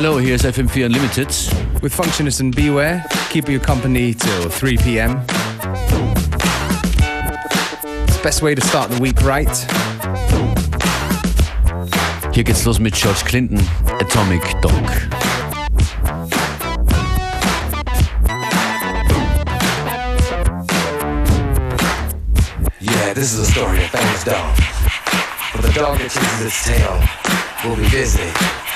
hello. Here's FM4 Unlimited. With Functionist and Beware, keeping you company till 3 pm. It's the best way to start the week right. Hier geht's los mit George Clinton, Atomic Dog. Yeah, this is a story of famous dog. But the dog that chases its tail will be busy.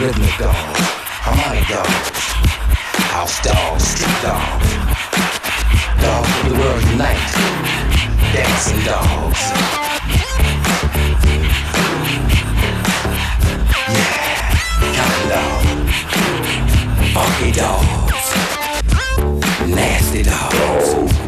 rhythmical, dog, house dog, street dog, dogs of the world unite, dancing dogs. Yeah, common dog, funky dogs, nasty dogs.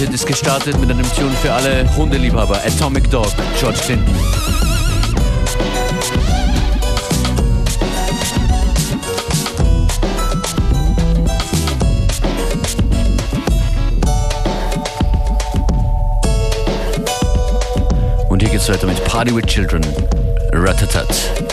Hit ist gestartet mit einem Tune für alle Hundeliebhaber. Atomic Dog, George Clinton. Und hier geht's weiter mit Party with Children. Ratatat.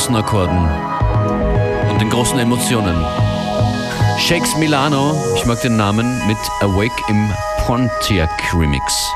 Großen Akkorden und den großen Emotionen. Shakes Milano, ich mag den Namen, mit Awake im Pontiac Remix.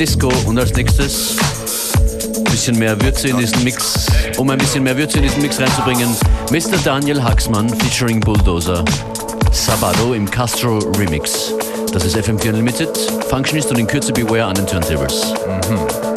Disco und als nächstes bisschen mehr Würze in diesen Mix, um ein bisschen mehr Würze in diesen Mix reinzubringen, Mr. Daniel Haxmann featuring Bulldozer, Sabado im Castro Remix. Das ist FM4 Unlimited, Functionist und in Kürze Beware an den Turntables. Thank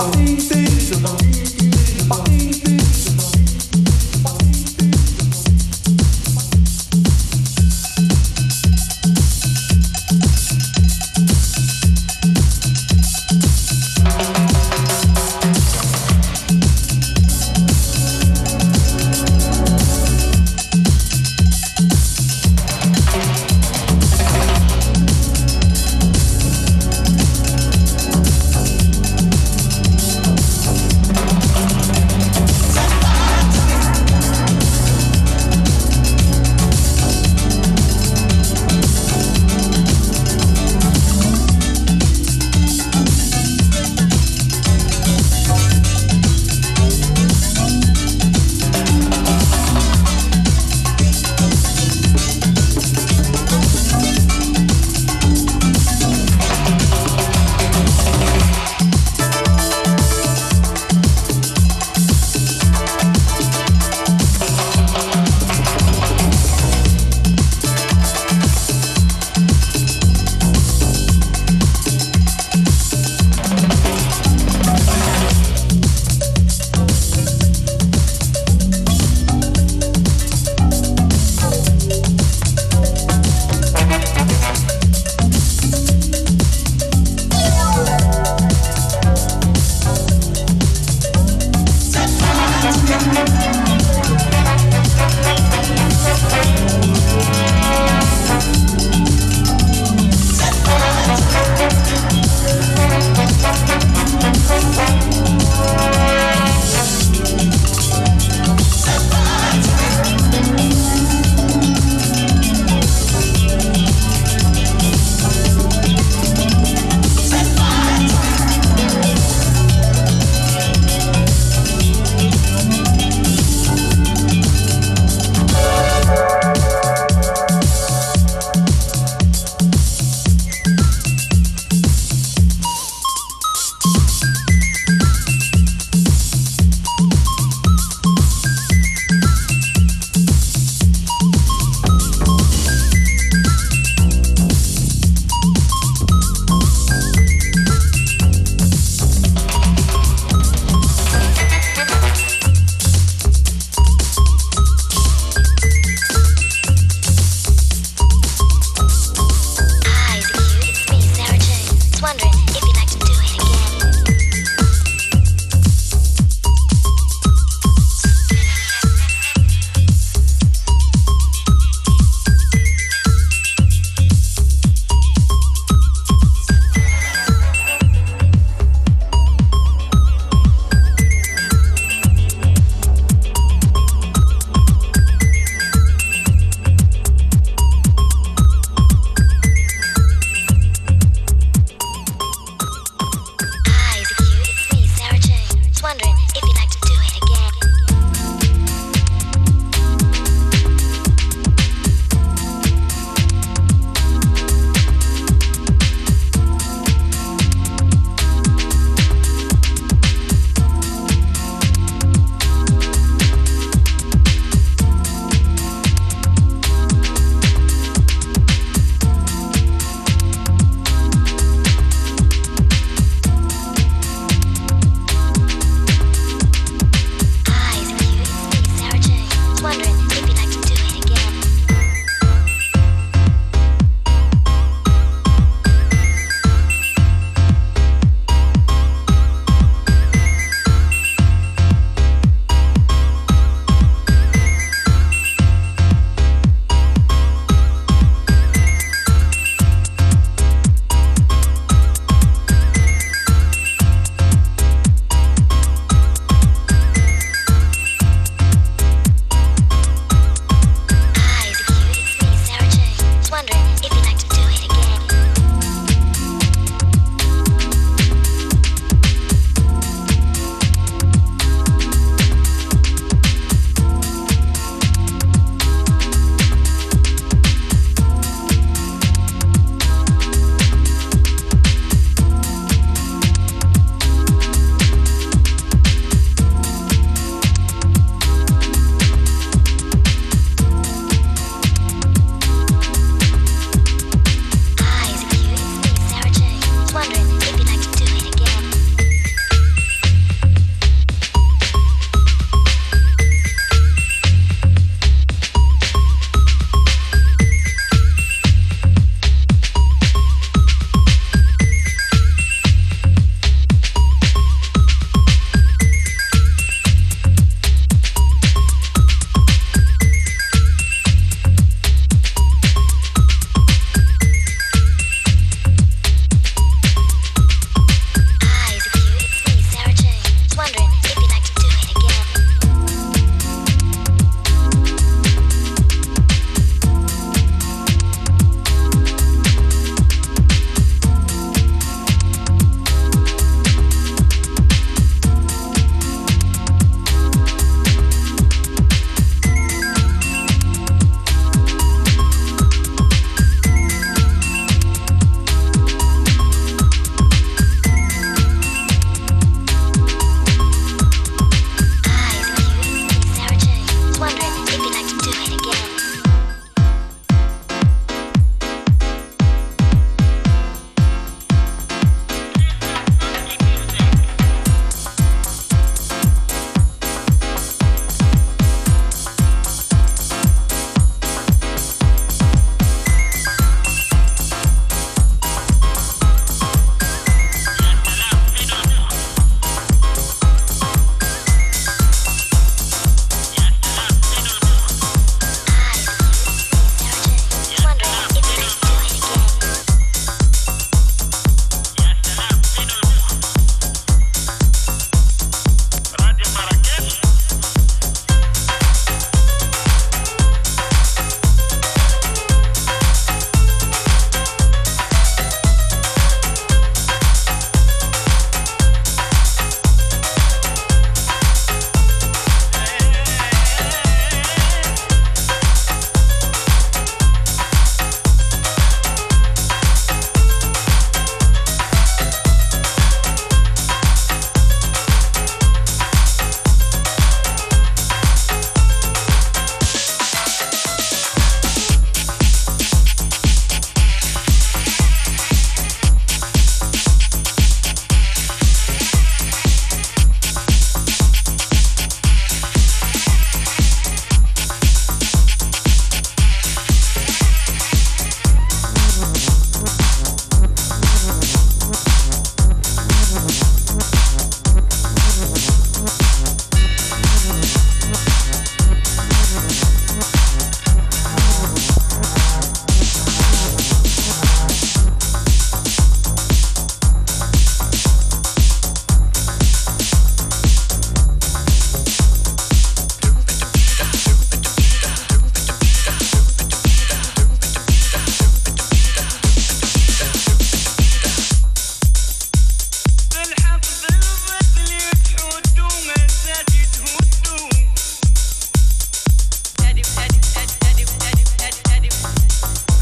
Bye.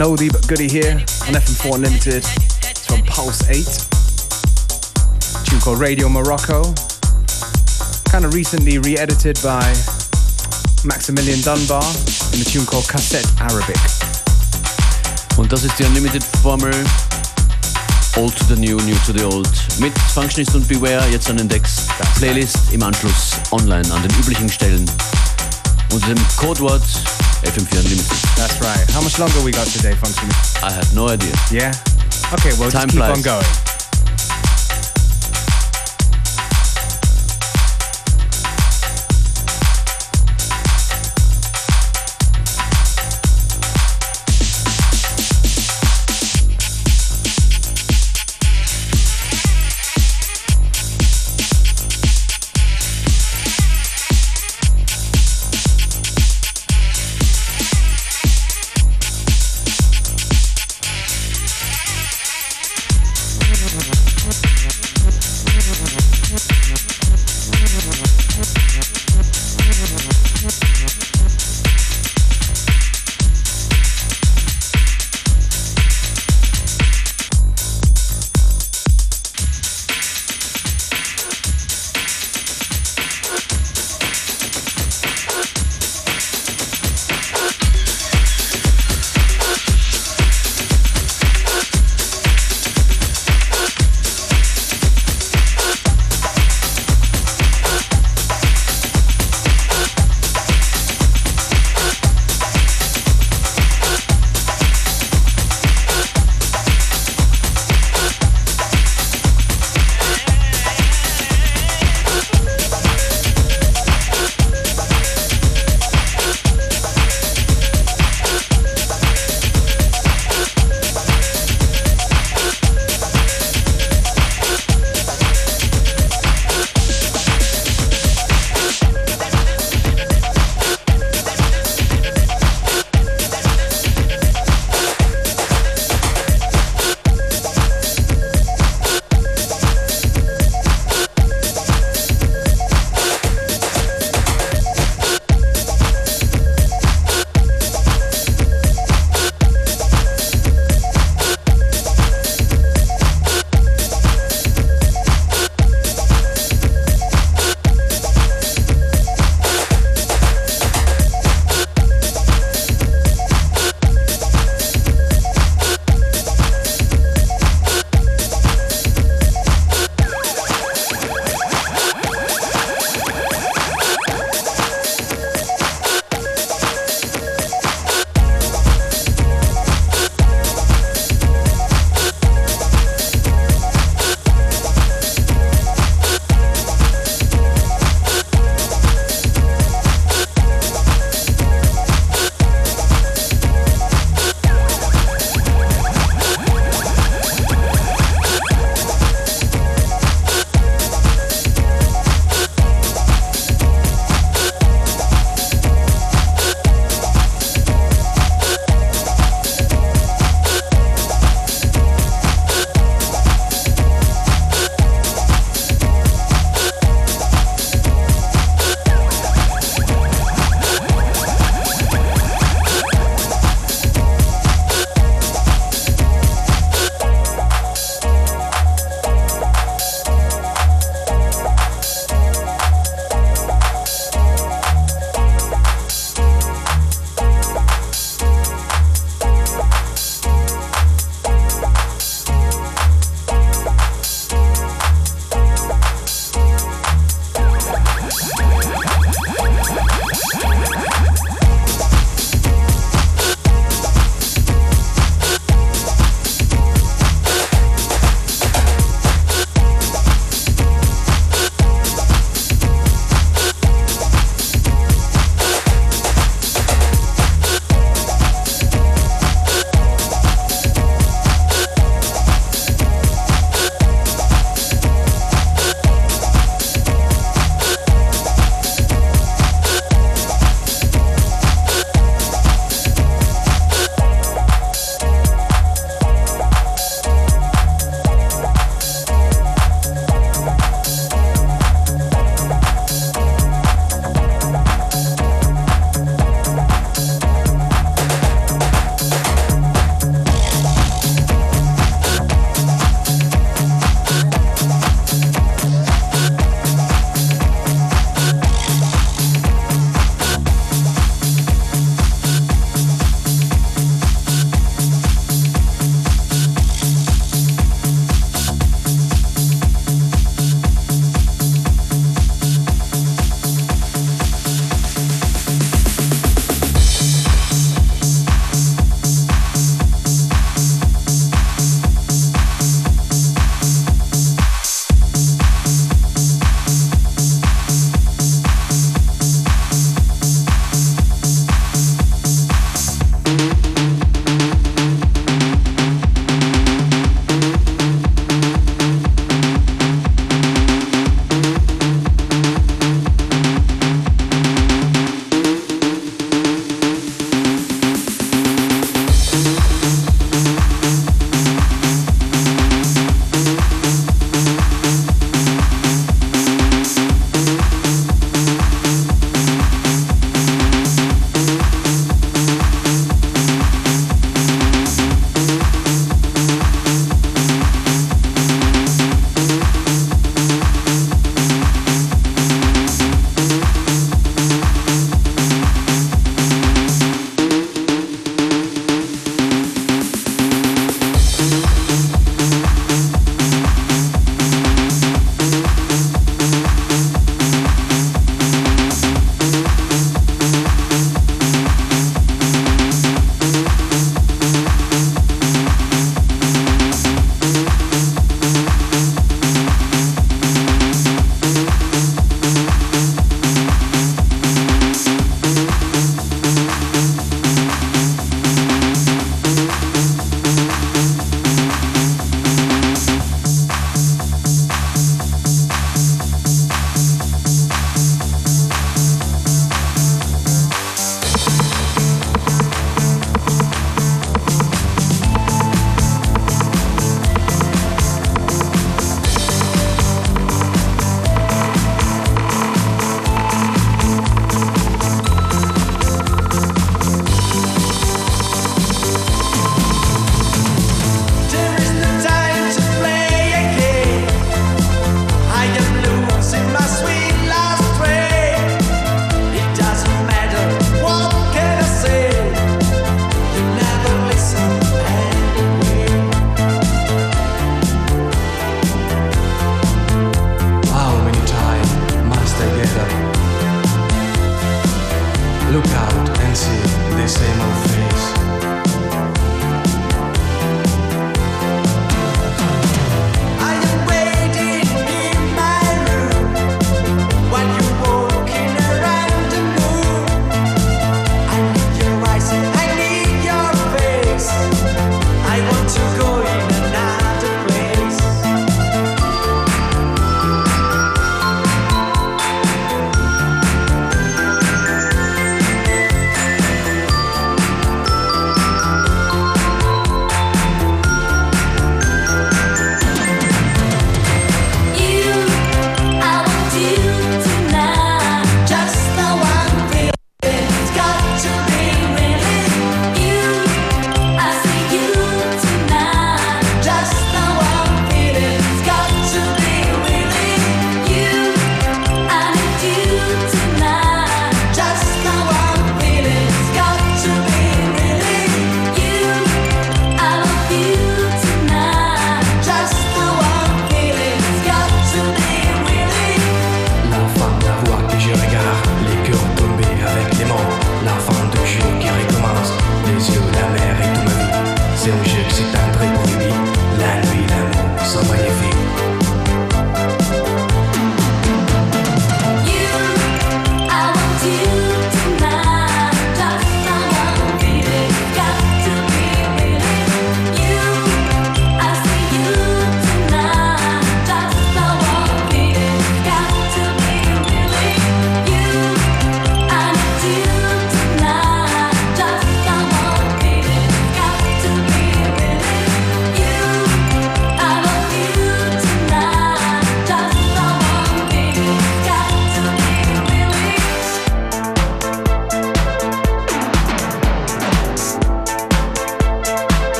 An oldie but goodie here on FM4 Unlimited. It's from Pulse 8. A tune called Radio Morocco. Kind of recently re edited by Maximilian Dunbar in a tune called Cassette Arabic. Und das ist die Unlimited-Formel. Old to the new, new to the old. Mit Functionist und Beware jetzt an den Decks. Playlist im Anschluss online an den üblichen Stellen. Unter dem Codewort FM4 Unlimited. That's right. How much longer we got today, Function? I have no idea. Yeah? Okay, well, Time just keep flies. on going.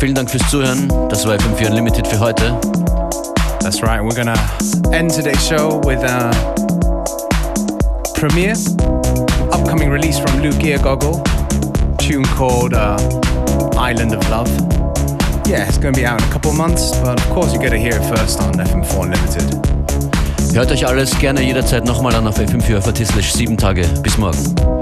Vielen Dank fürs Zuhören. Das war FM4 Unlimited für heute. That's right. We're gonna end today's show with a premiere, upcoming release from Luke Eargoggle, tune called uh, Island of Love. Yeah, it's gonna be out in a couple months, but of course you gotta hear it first on FM4 Unlimited. Hört euch alles gerne jederzeit nochmal an auf FM4 slash 7 Tage. Bis morgen.